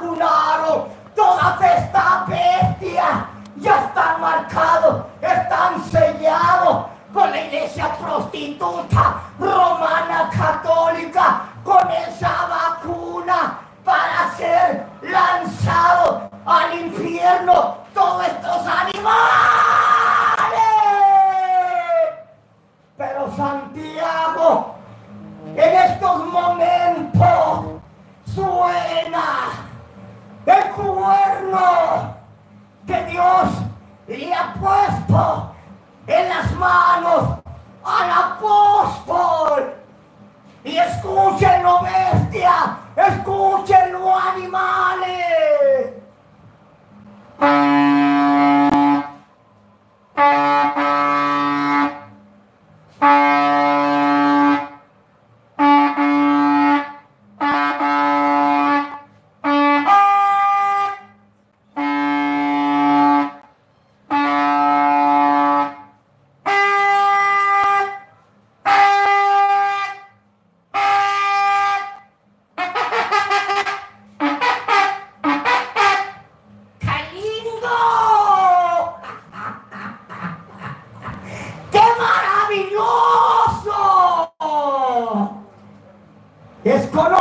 vacunaron. Todas estas bestias ya están marcados, están sellados con la iglesia prostituta romana católica, con esa vacuna para ser lanzado al infierno todos estos animales. Pero Santiago, en estos momentos, suena el cuerno que Dios le ha puesto en las manos al apóstol. Y escúchenlo, bestia, escúchenlo, animales. Desconozco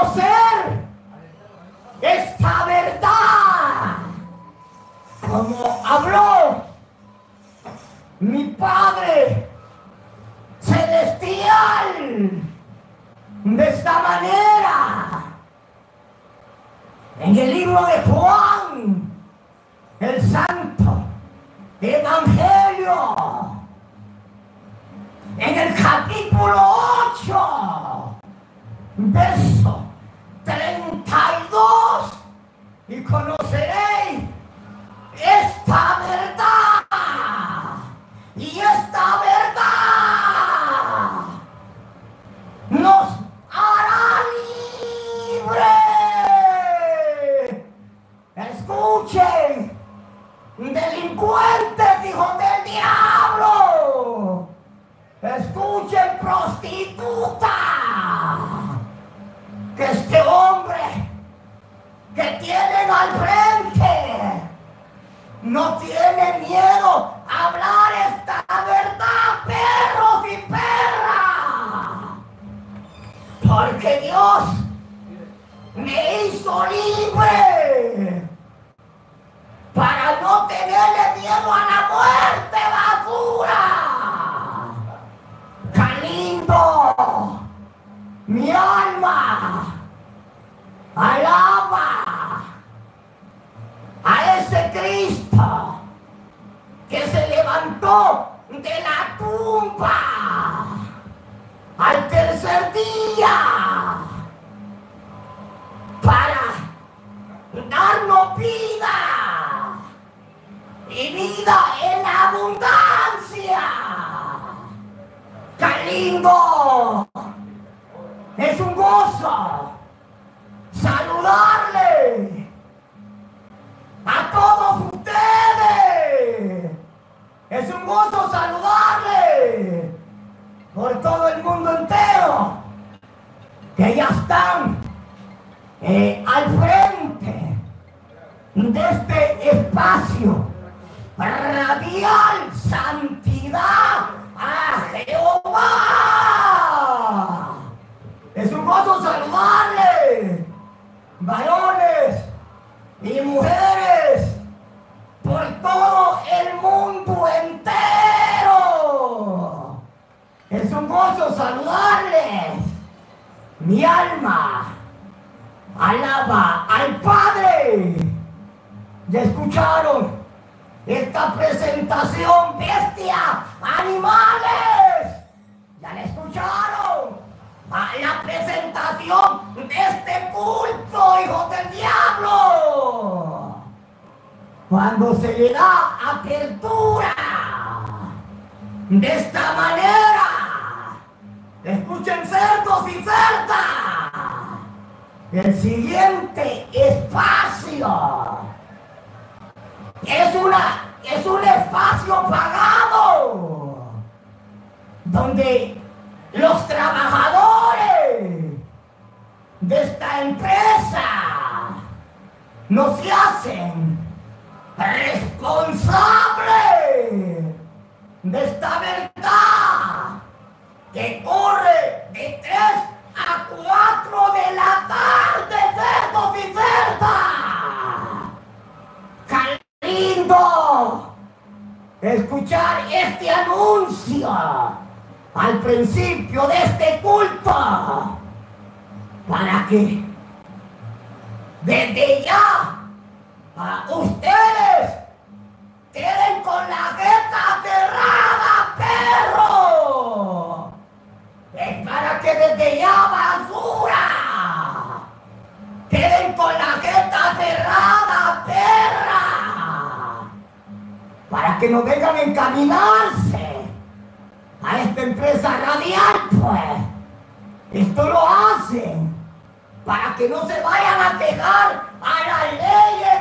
Alaba a ese Cristo que se levantó de la tumba al tercer día para darnos vida y vida en abundancia. ¡Qué! un gozo saludarle a todos ustedes. Es un gusto saludarle por todo el mundo entero que ya están eh, al frente de este espacio radial santidad a Jehová. Vamos a varones y mujeres, por todo el mundo entero. Es un gozo saludarles. Mi alma alaba al Padre. ¿Ya escucharon? esta presentación bestia, animales, ya la escucharon a la presentación de este culto, hijos del diablo. Cuando se le da apertura de esta manera, escuchen cerdos y cerdas, el siguiente espacio es, una, es un espacio pagado donde los trabajadores de esta empresa. No se hacen responsables de esta verdad que corre de tres a cuatro de la tarde, cerdos y ¡Qué lindo! Escuchar este anuncio al principio de este culto para que desde ya ustedes queden con la jeta cerrada, perro. Es para que desde ya basura queden con la jeta cerrada, perra. Para que no vengan a encaminarse a esta empresa radial, pues. Esto lo hacen para que no se vayan a quejar a las leyes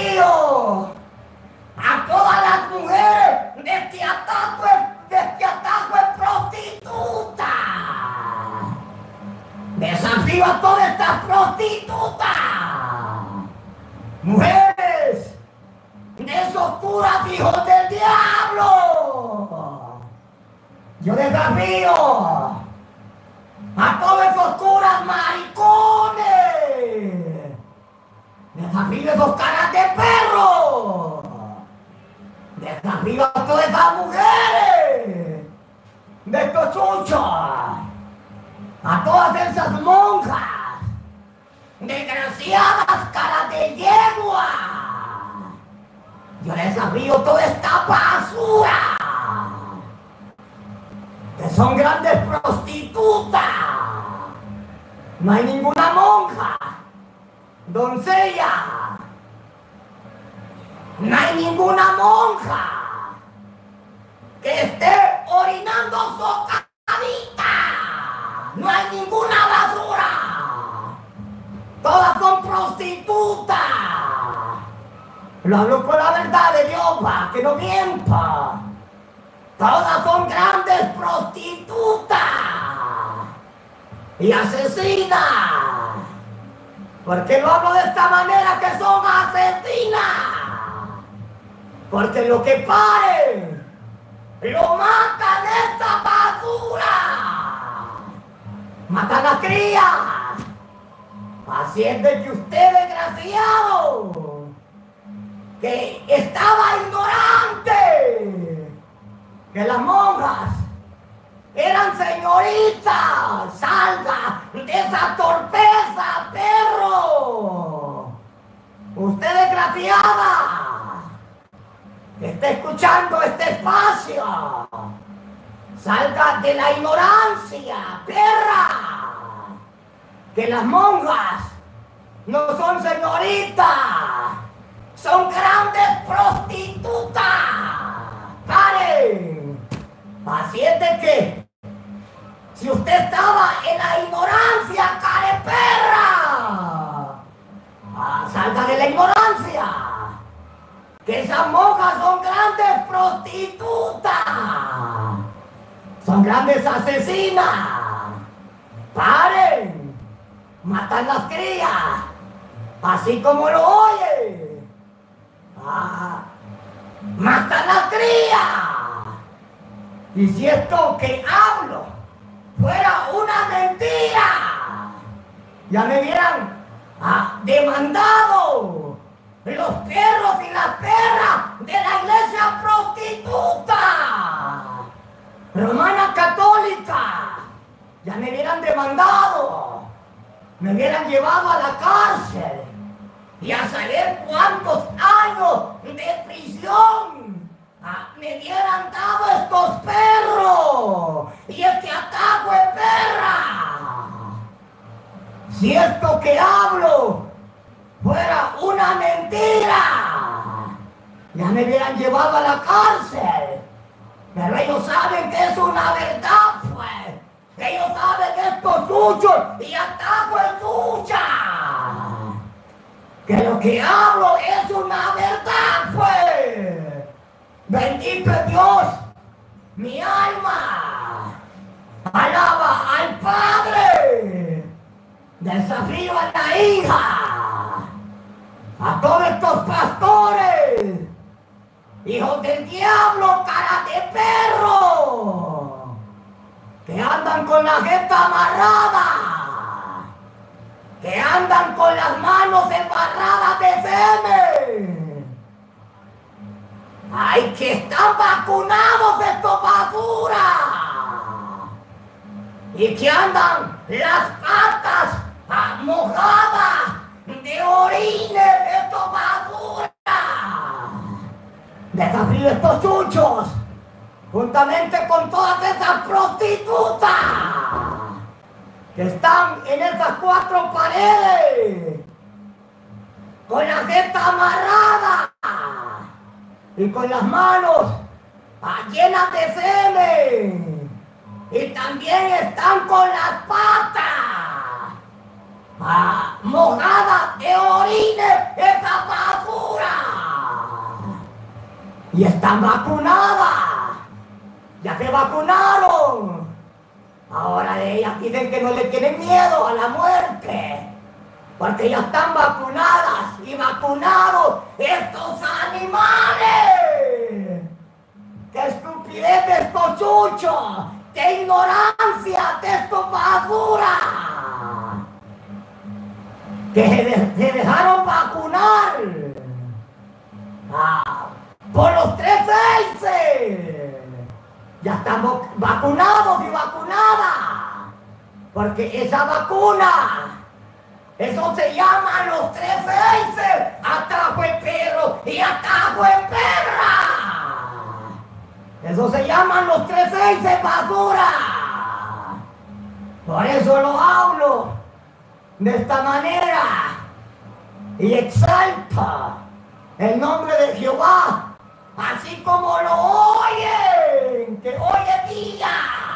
Desafío a todas las mujeres de este ataque, de este ataque prostituta. Desafío a todas estas prostitutas. Mujeres de esos curas hijos del diablo. Yo desafío a todos esos curas maricones. Desafío a esos caras de perro. Desafío a todas esas mujeres. De estos chuchos. A todas esas monjas. Desgraciadas caras de yegua. Yo desafío toda esta basura que son grandes prostitutas. No hay ninguna monja, doncella. No hay ninguna monja que esté orinando socadita. No hay ninguna basura. Todas son prostitutas. Lo hablo con la verdad de Dios, que no mienta. Todas son grandes prostitutas y asesinas. Porque lo hablo de esta manera que son asesinas. Porque lo que paren, lo matan esta basura. Matan a crías. De que usted, desgraciado, que estaba ignorante que las monjas eran señoritas. Salga de esa torpeza, perro. Usted desgraciada, que está escuchando este espacio. Salga de la ignorancia, perra. Que las monjas no son señoritas, son grandes prostitutas. ¡Paren! Así es de que, si usted estaba en la ignorancia, care perra, ignorancia. Que esas monjas son grandes prostitutas. Son grandes asesinas. Paren. Matan las crías. Así como lo oye. Ah, matan las crías. Y si esto que hablo fuera una mentira, ya me hubieran ah, demandado los perros y las perras de la iglesia prostituta romana católica. Ya me hubieran demandado, me hubieran llevado a la cárcel y a saber cuántos años de prisión me hubieran dado estos perros y este ataco es perra. Si esto que hablo fuera una mentira, ya me hubieran llevado a la cárcel. Pero ellos saben que es una verdad, pues. Ellos saben que esto es y ataco es suya. Que lo que hablo es una verdad, pues. Bendito es Dios, mi alma. Alaba al Padre. Desafío a la hija. A todos estos pastores. Hijos del diablo, cara de perro. Que andan con la jeta amarrada. Que andan con las manos embarradas de semen ¡Ay, que están vacunados estos basura! Y que andan las patas mojadas de orines estos basura. Desafío estos chuchos, juntamente con todas esas prostitutas que están en esas cuatro paredes, con la jeta amarrada y con las manos llenas de semen. Y también están con las patas mojadas de orines, esa basura. Y están vacunadas. Ya se vacunaron. Ahora ellas dicen que no le tienen miedo a la muerte porque ya están vacunadas y vacunados estos animales. ¡Qué estupidez de estos chuchos! ¡Qué ignorancia de estos basura! Que se dejaron vacunar ah, por los tres meses. Ya estamos vacunados y vacunadas. Porque esa vacuna eso se llama los tres veces. Atajo en perro y atajo en perra. Eso se llaman los tres veces basura. Por eso lo hablo de esta manera. Y exalta el nombre de Jehová. Así como lo oyen. Que hoy es día.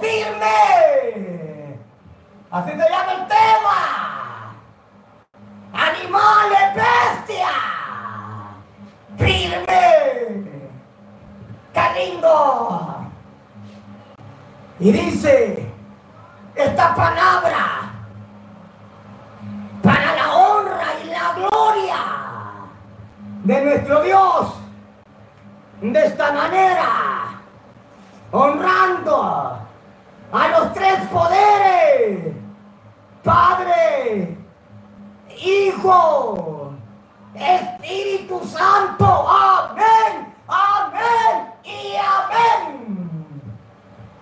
Firmes. Así se llama el tema. Animales, bestia. Firme. Qué. Y dice esta palabra para la honra y la gloria de nuestro Dios. De esta manera, honrando a los tres poderes, Padre, Hijo, Espíritu Santo. Amén, amén y amén.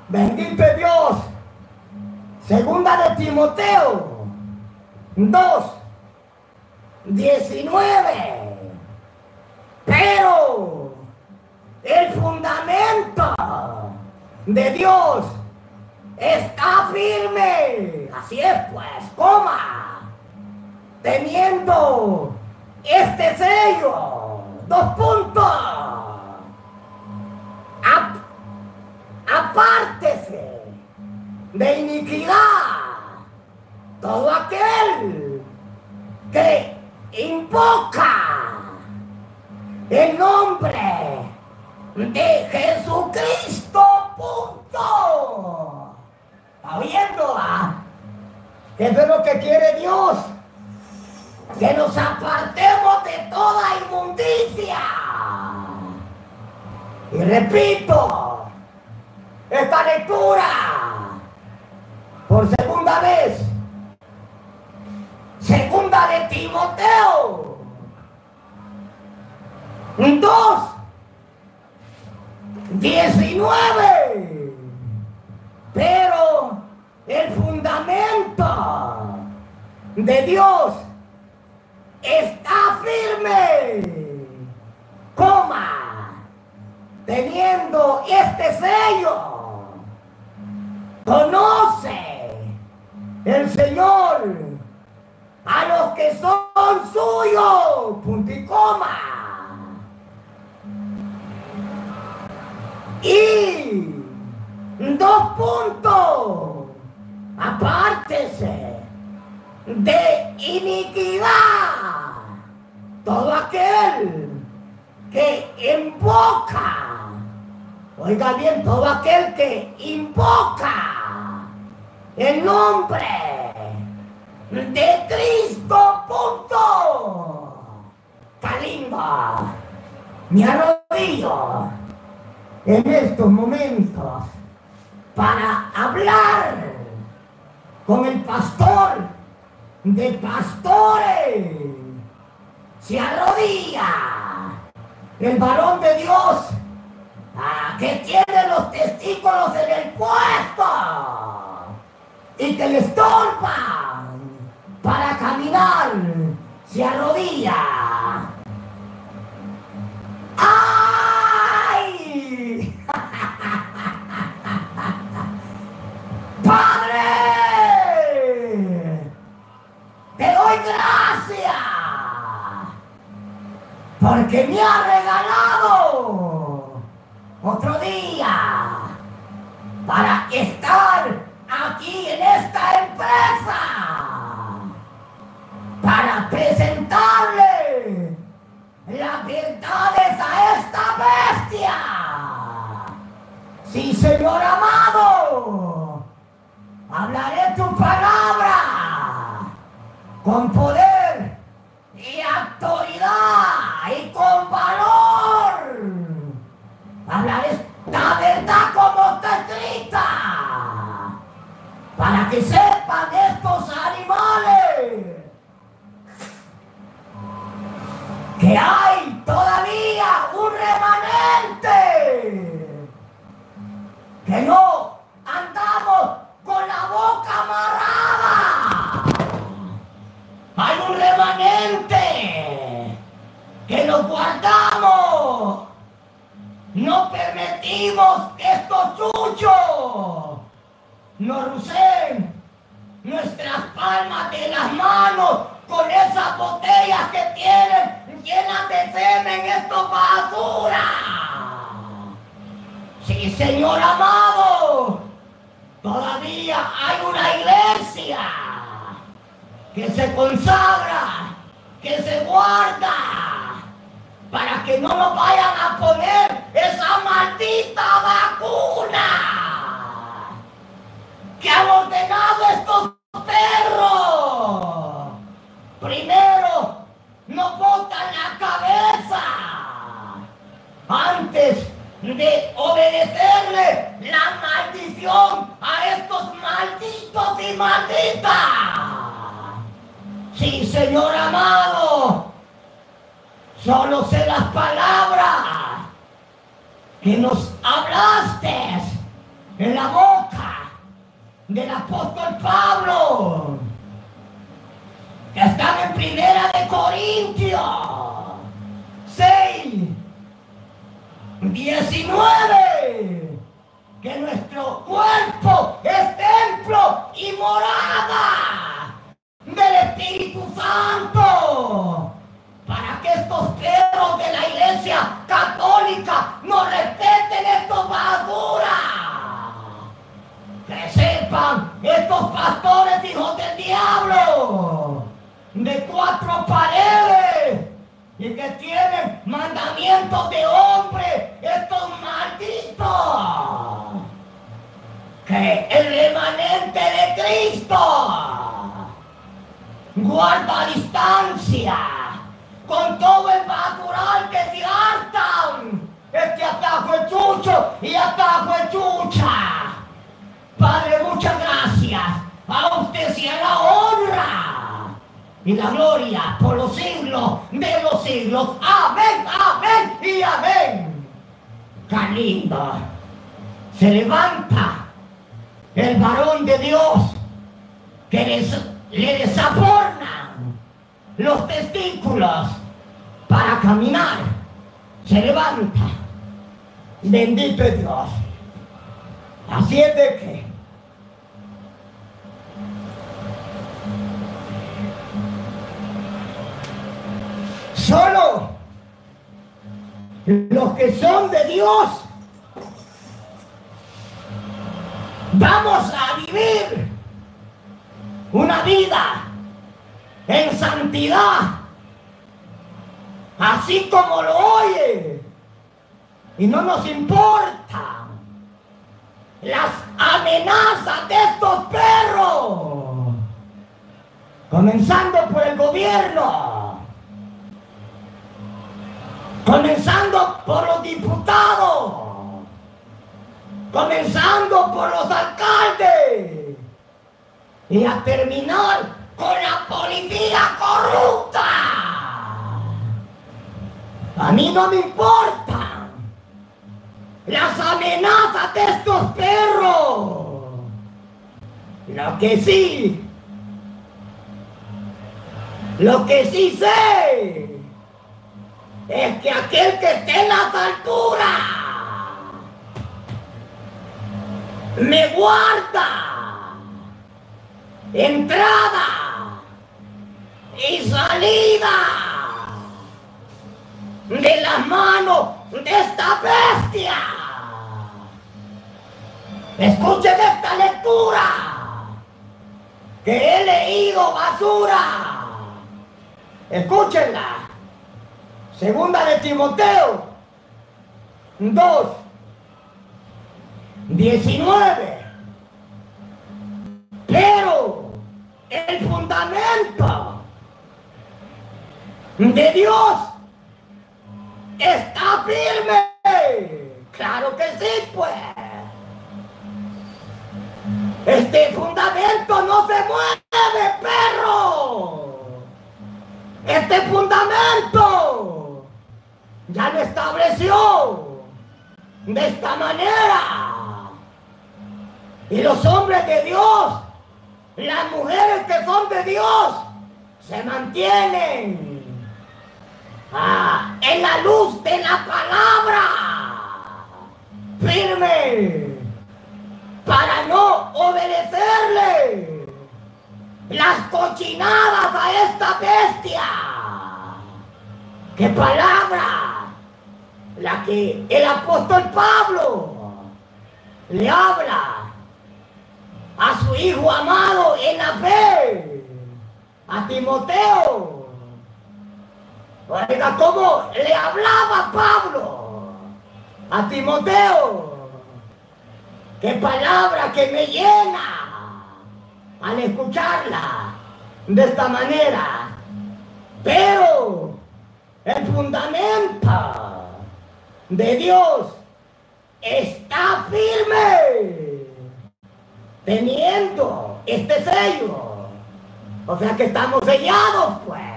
Bendito Dios. Segunda de Timoteo 2, 19. Pero el fundamento de Dios está firme. Así es, pues, coma. Teniendo este sello. Dos puntos. apártese de iniquidad todo aquel que invoca el nombre de Jesucristo. Punto. ¿Está viendo? Ah? Eso es lo que quiere Dios. Que nos apartemos de toda inmundicia. Y repito, esta lectura por segunda vez. Segunda de Timoteo. Dos. Diecinueve. Pero el fundamento de Dios está firme. Coma. Teniendo este sello. Conoce el Señor a los que son suyos. Punto y coma. Y dos puntos. Apártese de iniquidad. Todo aquel que invoca. Oiga bien, todo aquel que invoca el nombre de Cristo. Punto. Kalimba. Me arrodillo en estos momentos para hablar con el pastor de pastores. Se arrodilla el varón de Dios ah, que tiene los testículos en el puesto y que le estorban para caminar. Se arrodilla. ¡Ay! Padre, te doy gracias porque me ha regalado otro día para estar aquí en esta empresa, para presentarle las verdades a esta bestia. Sí, Señor amado, hablaré tu palabra con poder y autoridad y con valor. Hablaré la verdad como está escrita para que sepan estos animales que hay todavía un remanente que no andamos con la boca amarrada. Hay un remanente que nos guardamos. No que estos chuchos nos rusen nuestras palmas de las manos con esas botellas que tienen llenas de semen, esto basura. Sí, Señor amado, todavía hay una iglesia que se consagra, que se guarda, para que no nos vayan a poner esa maldita vacuna que han ordenado estos perros. Primero, no botan la cabeza antes de obedecerle la maldición a estos malditos y malditas. Sí, Señor amado, solo sé las palabras que nos hablaste en la boca del apóstol Pablo, que están en primera de Corintios 6, 19, que nuestro cuerpo es templo y morada del Espíritu Santo para que estos perros de la iglesia católica no respeten estos basura. Que sepan pastores hijos del diablo de cuatro paredes y que tienen mandamientos de hombre, estos malditos. Que el remanente de Cristo guarda distancia con todo el natural que se hartan. Este atajo es chucho y atajo es chucha. Padre, muchas gracias. A usted sea la honra y la gloria por los siglos de los siglos. Amén, amén y amén. Qué lindo. Se levanta el varón de Dios que les, le desaporna los testículos para caminar. Se levanta. Bendito es Dios. Así es de que solo los que son de Dios vamos a vivir una vida en santidad, así como lo oye. Y no nos importa las amenazas de estos perros, comenzando por el gobierno, comenzando por los diputados, comenzando por los alcaldes. Y a terminar con la policía corrupta. A mí no me importan las amenazas de estos perros. Lo que sí, lo que sí sé es que aquel que esté en las alturas me guarda entrada y salida de las manos de esta bestia. Escuchen esta lectura que he leído basura. Escúchenla. Segunda de Timoteo 2, 19. Pero el fundamento de Dios está firme. Claro que sí, pues. Este fundamento no se mueve, perro. Este fundamento ya lo estableció de esta manera. Y los hombres de Dios, las mujeres que son de Dios, se mantienen ah, en la luz de la palabra, firme, para no obedecerle las cochinadas a esta bestia. ¿Qué palabra? La que el apóstol Pablo le habla a su hijo amado en la fe, a Timoteo. Oiga, ¿cómo le hablaba Pablo a Timoteo? ¡Qué palabra que me llena al escucharla de esta manera! Pero el fundamento de Dios está firme, teniendo este sello. O sea que estamos sellados, pues,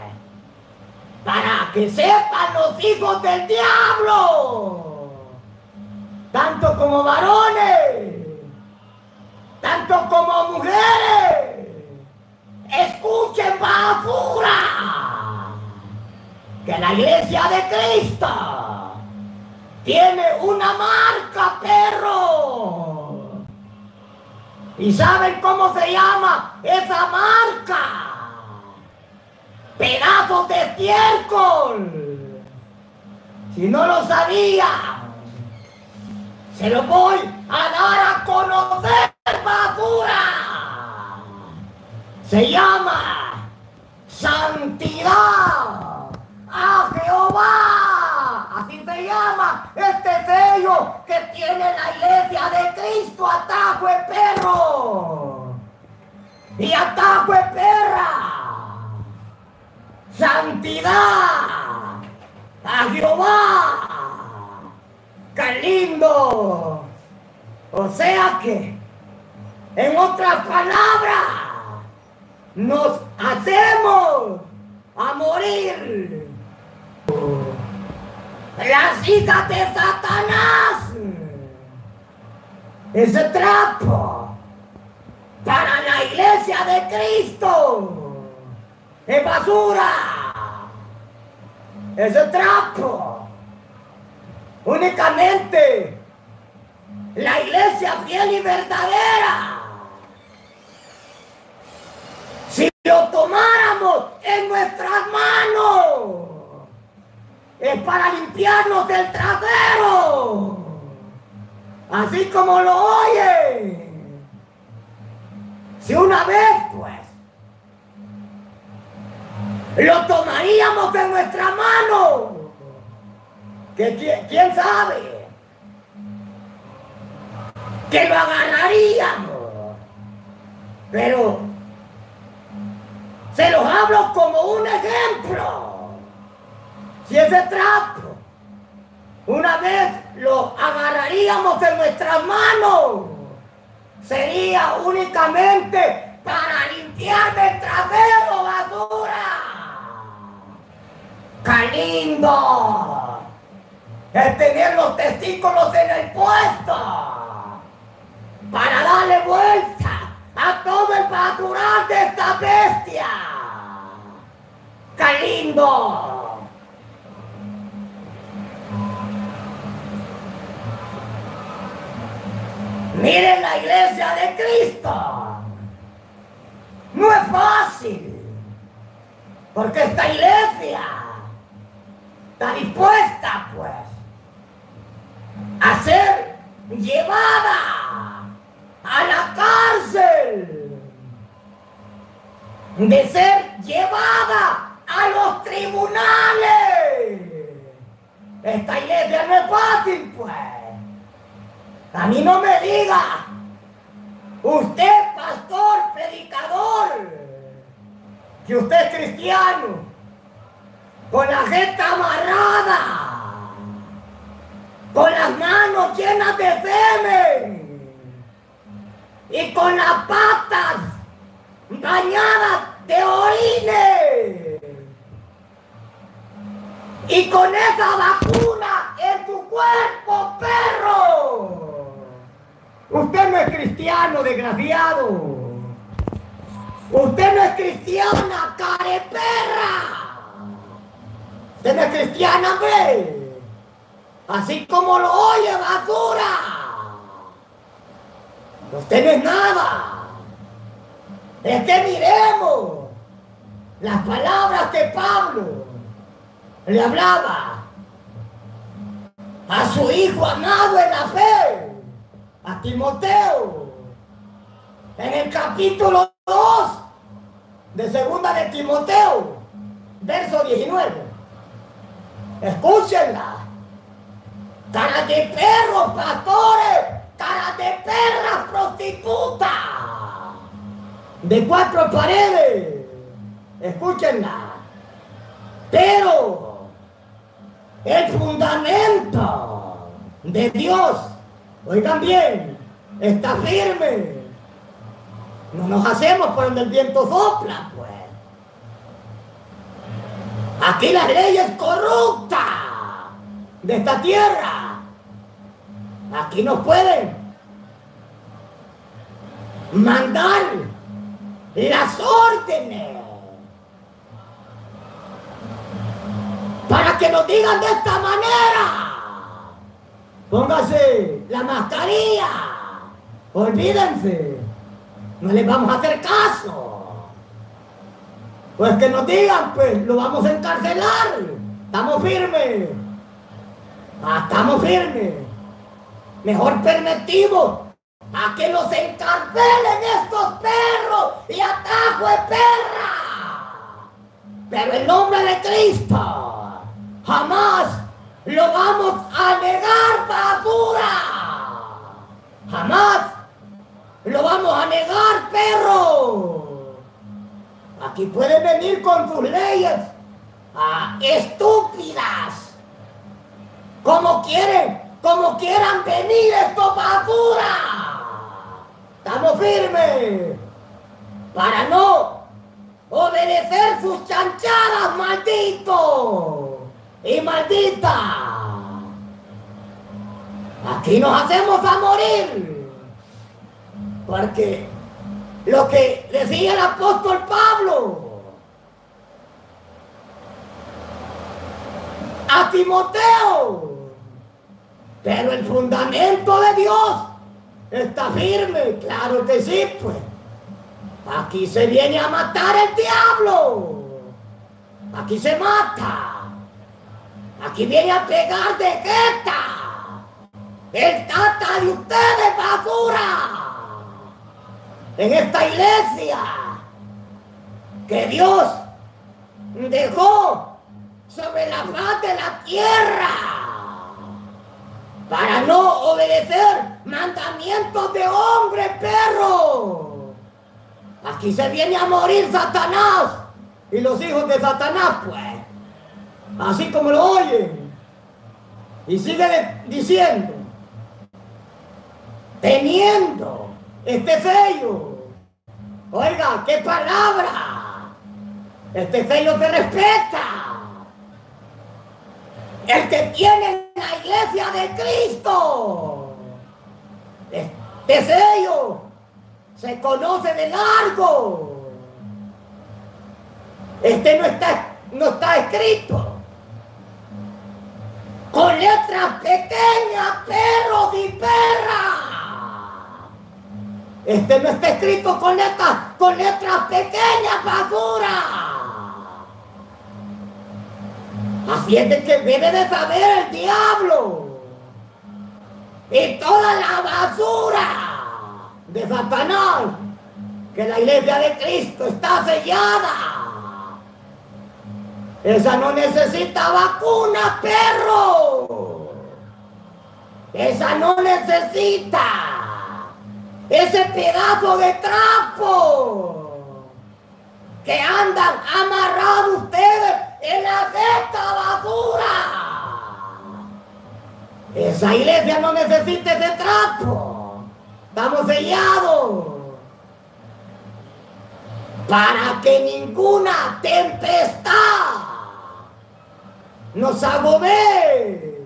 para que sepan los hijos del diablo, tanto como varones, tanto como mujeres, escuchen basura, que la iglesia de Cristo tiene una marca, perro. ¿Y saben cómo se llama esa marca? Pedazos de estiércol. Si no lo sabía, se lo voy a dar a conocer, basura. Se llama santidad a Jehová así se llama este sello que tiene la iglesia de Cristo, atajo de perro y atajo de perra. Santidad a Jehová. ¡Qué lindo! O sea que, en otras palabras, nos hacemos a morir las hijas de Satanás. Ese trapo para la iglesia de Cristo es basura. Ese trapo únicamente la iglesia fiel y verdadera. Si lo tomáramos en nuestras manos es para limpiarnos del trasero. Así como lo oye. Si una vez, pues, lo tomaríamos de nuestra mano, que quién, sabe, que lo agarraríamos. Pero se los hablo como un ejemplo. Si ese trapo una vez lo agarraríamos en nuestras manos, sería únicamente para limpiarme el trasero, basura. ¡Qué lindo! Es tener los testículos en el puesto para darle vuelta a todo el basural de esta bestia. ¡Qué lindo! Miren la iglesia de Cristo. No es fácil. Porque esta iglesia está dispuesta, pues, a ser llevada a la cárcel. De ser llevada a los tribunales. Esta iglesia no es fácil, pues. A mí no me diga, usted pastor, predicador, que usted es cristiano, con la jeta amarrada, con las manos llenas de semen y con las patas bañadas de orines y con esa vacuna en tu cuerpo, perro. Usted no es cristiano, desgraciado. Usted no es cristiana, careperra. No es cristiana, hombre. Así como lo oye, basura. No es nada. es que miremos las palabras que Pablo le hablaba a su hijo amado en la fe, a Timoteo, en el capítulo 2 de segunda de Timoteo, verso 19. Escúchenla. Cara de perros, pastores, cara de perras, prostitutas. De cuatro paredes. Escúchenla. Pero el fundamento de Dios, oigan bien, está firme. No nos hacemos por donde el viento sopla, pues. Aquí las leyes corruptas de esta tierra. Aquí nos pueden mandar las órdenes para que nos digan de esta manera. Póngase la mascarilla. Olvídense. No les vamos a hacer caso. Pues que nos digan, pues lo vamos a encarcelar. Estamos firmes. Ah, estamos firmes. Mejor permitimos a que nos encarcelen estos perros y atajo de perra. Pero en nombre de Cristo, jamás lo vamos a negar basura. Jamás lo vamos a negar, perro. Aquí pueden venir con tus leyes ah, estúpidas. Como quieren, como quieran venir estos basura. Estamos firmes para no obedecer sus chanchadas, maldito y maldita. Aquí nos hacemos a morir. Porque lo que decía el apóstol Pablo a Timoteo, pero el fundamento de Dios Está firme, claro que sí, pues. Aquí se viene a matar el diablo. Aquí se mata. Aquí viene a pegar de gueta. El tata de ustedes, basura. En esta iglesia que Dios dejó sobre la faz de la tierra para no obedecer mandamientos de hombre, perro. Aquí se viene a morir Satanás y los hijos de Satanás, pues. Así como lo oyen. Y sigue diciendo, teniendo este sello. Oiga, qué palabra. Este sello te respeta. El que tiene la iglesia de Cristo. Este sello se conoce de largo. Este no está, no está escrito. Con letras pequeñas, perros y perras. Este no está escrito con letras, con letras pequeñas, basura. Así es de que debe de saber el diablo y toda la basura de Satanás que la iglesia de Cristo está sellada. Esa no necesita vacuna, perro. Esa no necesita ese pedazo de trapo que andan amarrados ustedes en la esta basura. Esa iglesia no necesita ese trapo. Estamos sellados. Para que ninguna tempestad nos agobee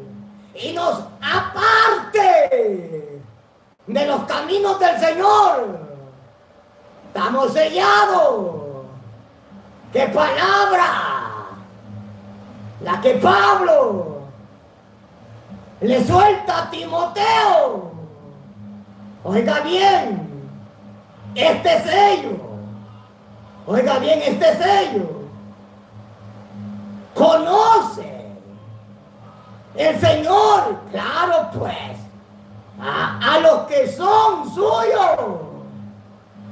y nos aparte de los caminos del Señor. Estamos sellados. ¡Qué palabra! la que Pablo le suelta a Timoteo. Oiga bien, este sello Oiga bien este sello. Conoce el Señor, claro pues, a, los que son suyos.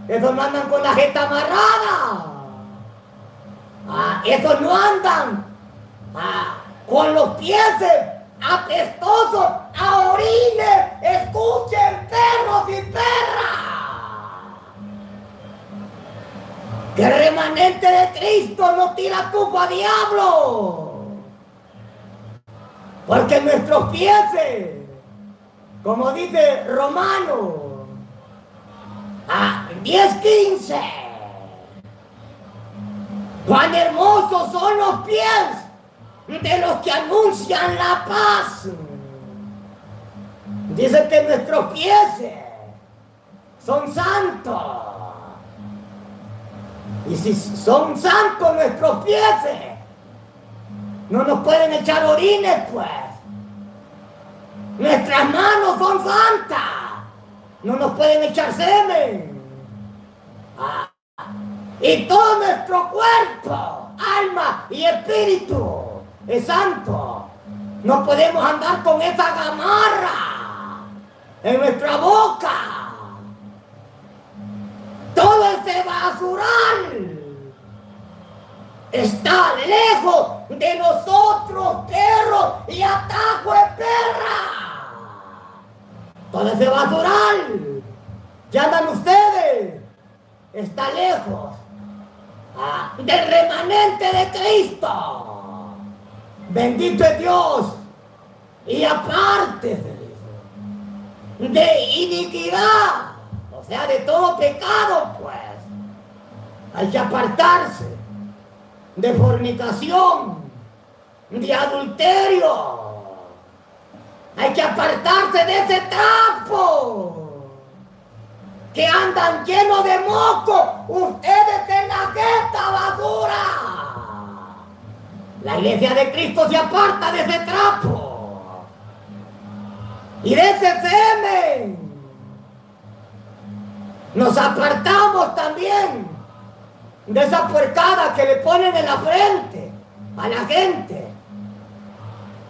Esos no andan con la jeta amarrada. Ah, esos no andan con los pies apestosos a orines. Escuchen perros y perras. Que el remanente de Cristo no tira tubo a diablo. Porque nuestros pies, como dice Romano, a 10.15, cuán hermosos son los pies de los que anuncian la paz. Dice que nuestros pies son santos. Y si son santos nuestros pies, no nos pueden echar orines, pues. Nuestras manos son santas. No nos pueden echar semen. Ah. Y todo nuestro cuerpo, alma y espíritu es santo. No podemos andar con esa gamarra en nuestra boca todo ese basural está lejos de nosotros, perros y atajo de perra. Todo ese basural que andan ustedes está lejos ah, del remanente de Cristo. Bendito es Dios. Y aparte de iniquidad sea, de todo pecado, pues. Hay que apartarse de fornicación, de adulterio. Hay que apartarse de ese trapo que andan llenos de moco, ustedes en la gueta basura. La iglesia de Cristo se aparta de ese trapo y de ese semen nos apartamos también de esa puercada que le ponen en la frente a la gente.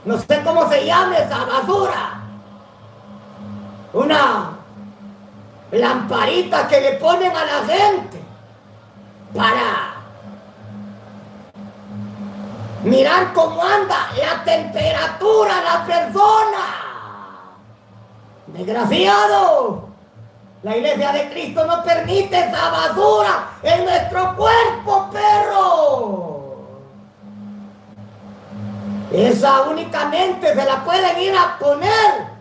No sé cómo se llama esa basura. Una lamparita que le ponen a la gente para mirar cómo anda la temperatura la persona. Desgraciado. La iglesia de Cristo no permite esa basura en nuestro cuerpo, perro. Esa únicamente se la pueden ir a poner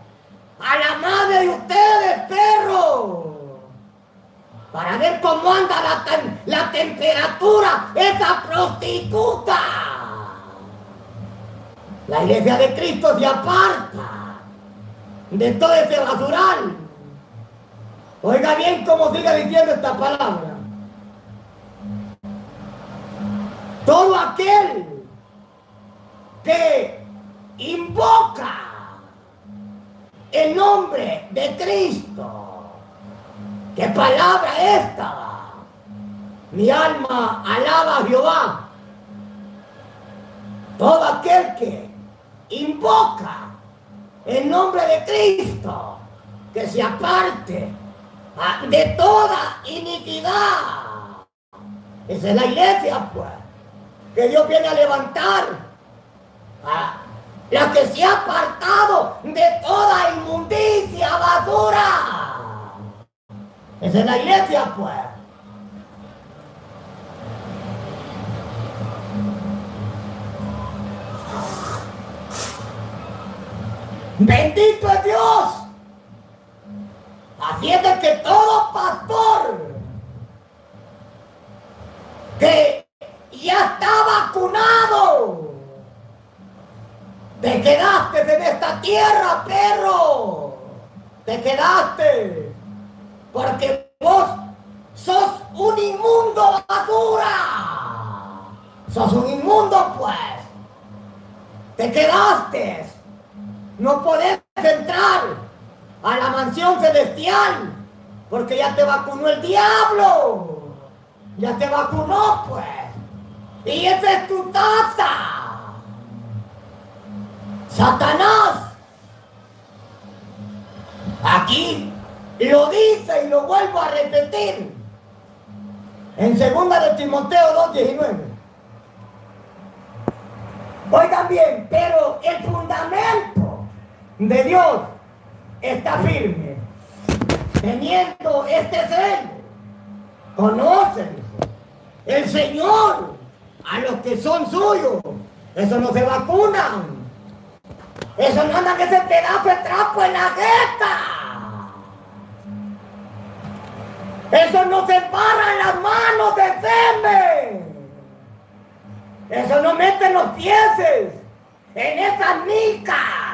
a la madre de ustedes, perro. Para ver cómo anda la, la temperatura esa prostituta. La iglesia de Cristo se aparta de todo ese basural Oiga bien cómo sigue diciendo esta palabra. Todo aquel que invoca el nombre de Cristo. ¿Qué palabra esta? Mi alma alaba a Jehová. Todo aquel que invoca el nombre de Cristo, que se aparte de toda iniquidad. Esa es la iglesia, pues, que Dios viene a levantar. Ah, la que se ha apartado de toda inmundicia, basura. Esa es la iglesia, pues. Bendito es Dios Así es de que todo pastor que ya está vacunado, te quedaste en esta tierra, perro. Te quedaste. Porque vos sos un inmundo basura. Sos un inmundo, pues. Te quedaste. No podés entrar a la mansión celestial, porque ya te vacunó el diablo. ya te vacunó, pues. Y esa es tu taza. Satanás. Aquí lo dice y lo vuelvo a repetir. En segunda de Timoteo 2.19. Oigan bien, pero el fundamento de Dios está firme. Teniendo este sello, conocen el Señor a los que son suyos. Eso no se vacunan. Eso no anda que pedazo de trapo en la jeta. Eso no se para en las manos de semen. Eso no mete los pies en esas nicas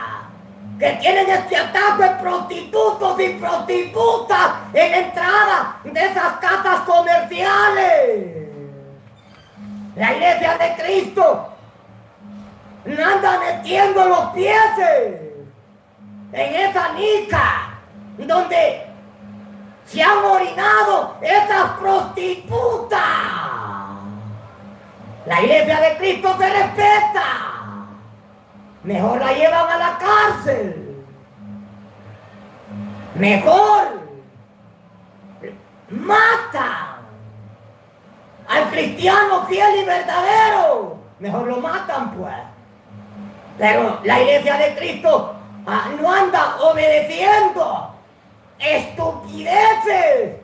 que tienen este ataque prostitutos y prostitutas en entrada de esas casas comerciales. La iglesia de Cristo no anda metiendo los pies en esa nica donde se han orinado esas prostitutas. La iglesia de Cristo se respeta. Mejor la llevan a la cárcel. Mejor matan al cristiano fiel y verdadero. Mejor lo matan pues. Pero la iglesia de Cristo ah, no anda obedeciendo estupideces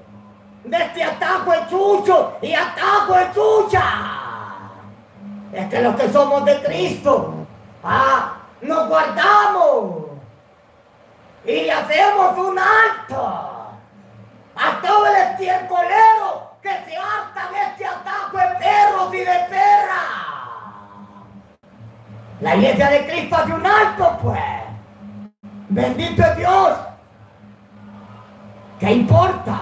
de este atajo de chucho y atajo de chucha. Es que los que somos de Cristo, ah, nos guardamos y le hacemos un alto a todo el estiercolero que se harta de este atajo de perros y de perras. La iglesia de Cristo hace un alto, pues. Bendito es Dios. ¿Qué importa?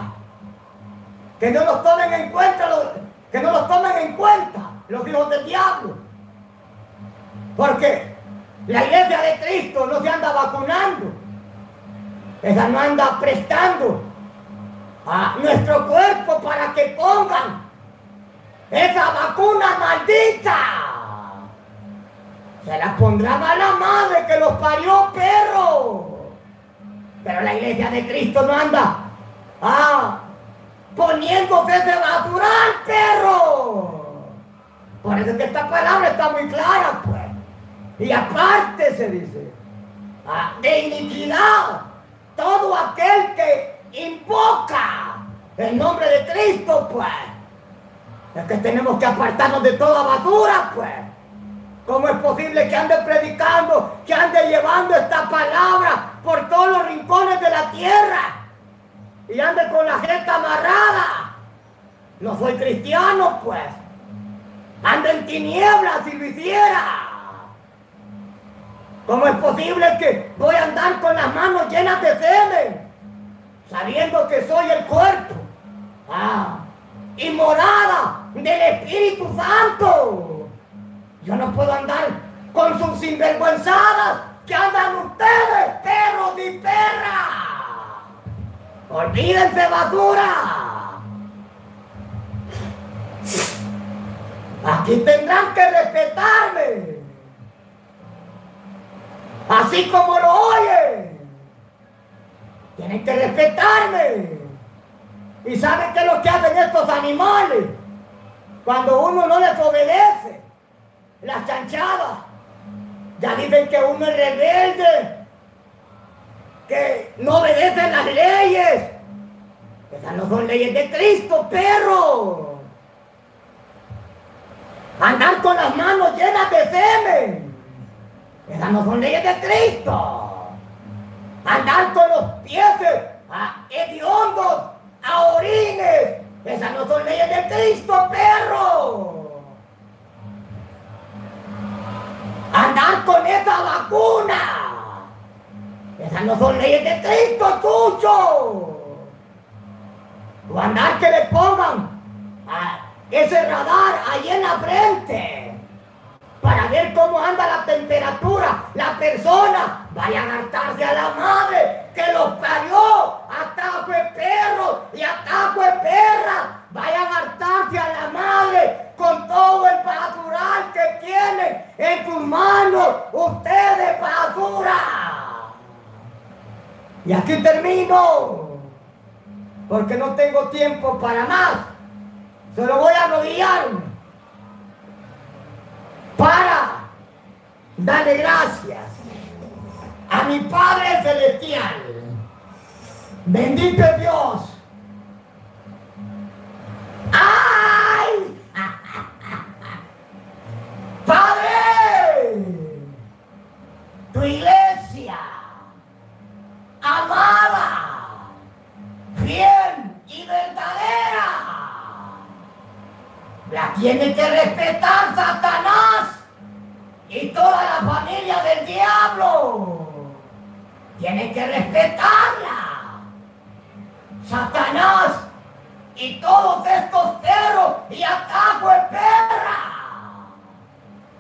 Que no los tomen en cuenta los, que no los tomen en cuenta los hijos del diablo. Porque la iglesia de Cristo no se anda vacunando. Esa no anda prestando a nuestro cuerpo para que pongan esa vacuna maldita. Se la pondrán a la madre que los parió perro. Pero la iglesia de Cristo no anda ah, poniéndose ese natural perro. Por eso es que esta palabra está muy clara, pues. Y aparte se dice, ah, de iniquidad, todo aquel que invoca el nombre de Cristo, pues. Es que tenemos que apartarnos de toda basura, pues. ¿Cómo es posible que ande predicando, que ande llevando esta palabra por todos los rincones de la tierra? Y ande con la gente amarrada. No soy cristiano, pues. Ando en tinieblas si lo hiciera. ¿Cómo es posible que voy a andar con las manos llenas de semen? sabiendo que soy el cuerpo ah, y morada del Espíritu Santo. Yo no puedo andar con sus sinvergüenzadas que andan ustedes, perros y perras. Olvídense basura. Aquí tendrán que respetarme. Así como lo oyen. Tienen que respetarme. ¿Y saben qué es lo que hacen estos animales? Cuando uno no les obedece, las chanchadas, ya dicen que uno es rebelde, que no obedecen las leyes. Esas no son leyes de Cristo, perro. Andar con las manos llenas de semen. Esas no son leyes de Cristo andar con los pies a hediondos, a orines. Esas no son leyes de Cristo, perro. Andar con esa vacuna. Esas no son leyes de Cristo, tuyo. O andar que le pongan a ese radar ahí en la frente para ver cómo anda la temperatura. La persona, vayan a hartarse a la madre que los parió. Atajo de perro y atajo de perra. Vayan a hartarse a la madre con todo el basural que tienen en sus manos. Ustedes basura. Y aquí termino. Porque no tengo tiempo para más. Solo voy a rodearme para darle gracias a mi Padre Celestial. Bendito Dios. ¡Ay! Padre, tu iglesia amada, fiel y verdadera, la tiene que respetar Satanás y toda la familia del diablo. Tiene que respetarla. Satanás y todos estos perros y atajo de perra,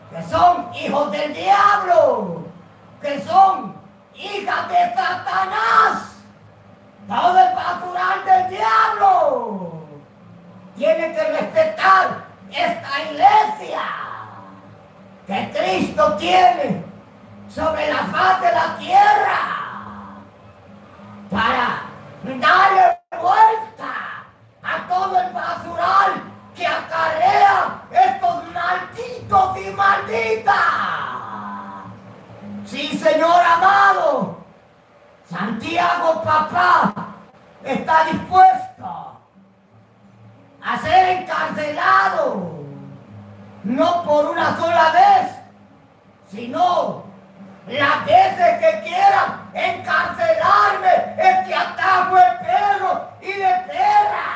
que son hijos del diablo, que son hijas de Satanás, todo el natural del diablo, tiene que respetar esta iglesia que Cristo tiene sobre la faz de la tierra para darle vuelta a todo el basural que acarrea estos malditos y malditas. Sí, Señor amado, Santiago papá está dispuesto a ser encarcelado no por una sola vez, sino las veces que quieran encarcelarme, es que atajo el perro y de perra.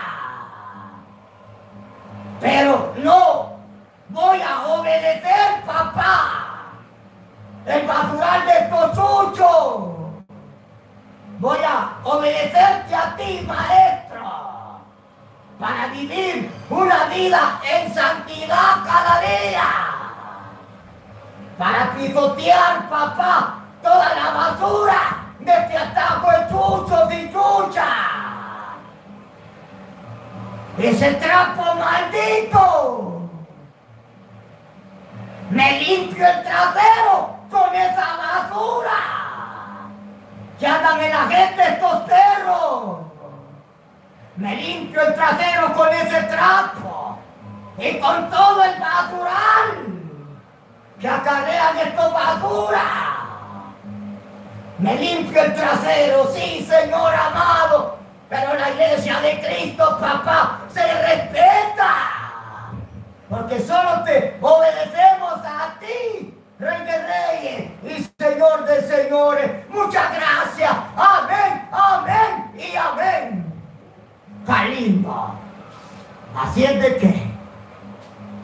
Pero no voy a obedecer, papá. El basural de estos Voy a obedecerte a ti, maestro para vivir una vida en santidad cada día. Para pisotear, papá, toda la basura de este atajo de chuchos y chuchas. Ese trapo maldito. Me limpio el trasero con esa basura. Que andan en la gente estos perros me limpio el trasero con ese trapo y con todo el natural que acarrean estos basura. Me limpio el trasero, sí, Señor amado, pero la iglesia de Cristo, papá, se respeta. Porque solo te obedecemos a ti, Rey de Reyes y Señor de Señores. Muchas gracias. Amén, amén y amén. Kalimba. Así es de que,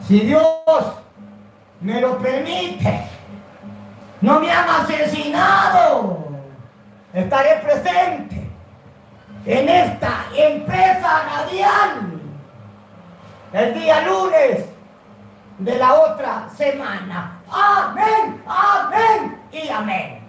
si Dios me lo permite, no me han asesinado, estaré presente en esta empresa radial el día lunes de la otra semana. Amén, amén y amén.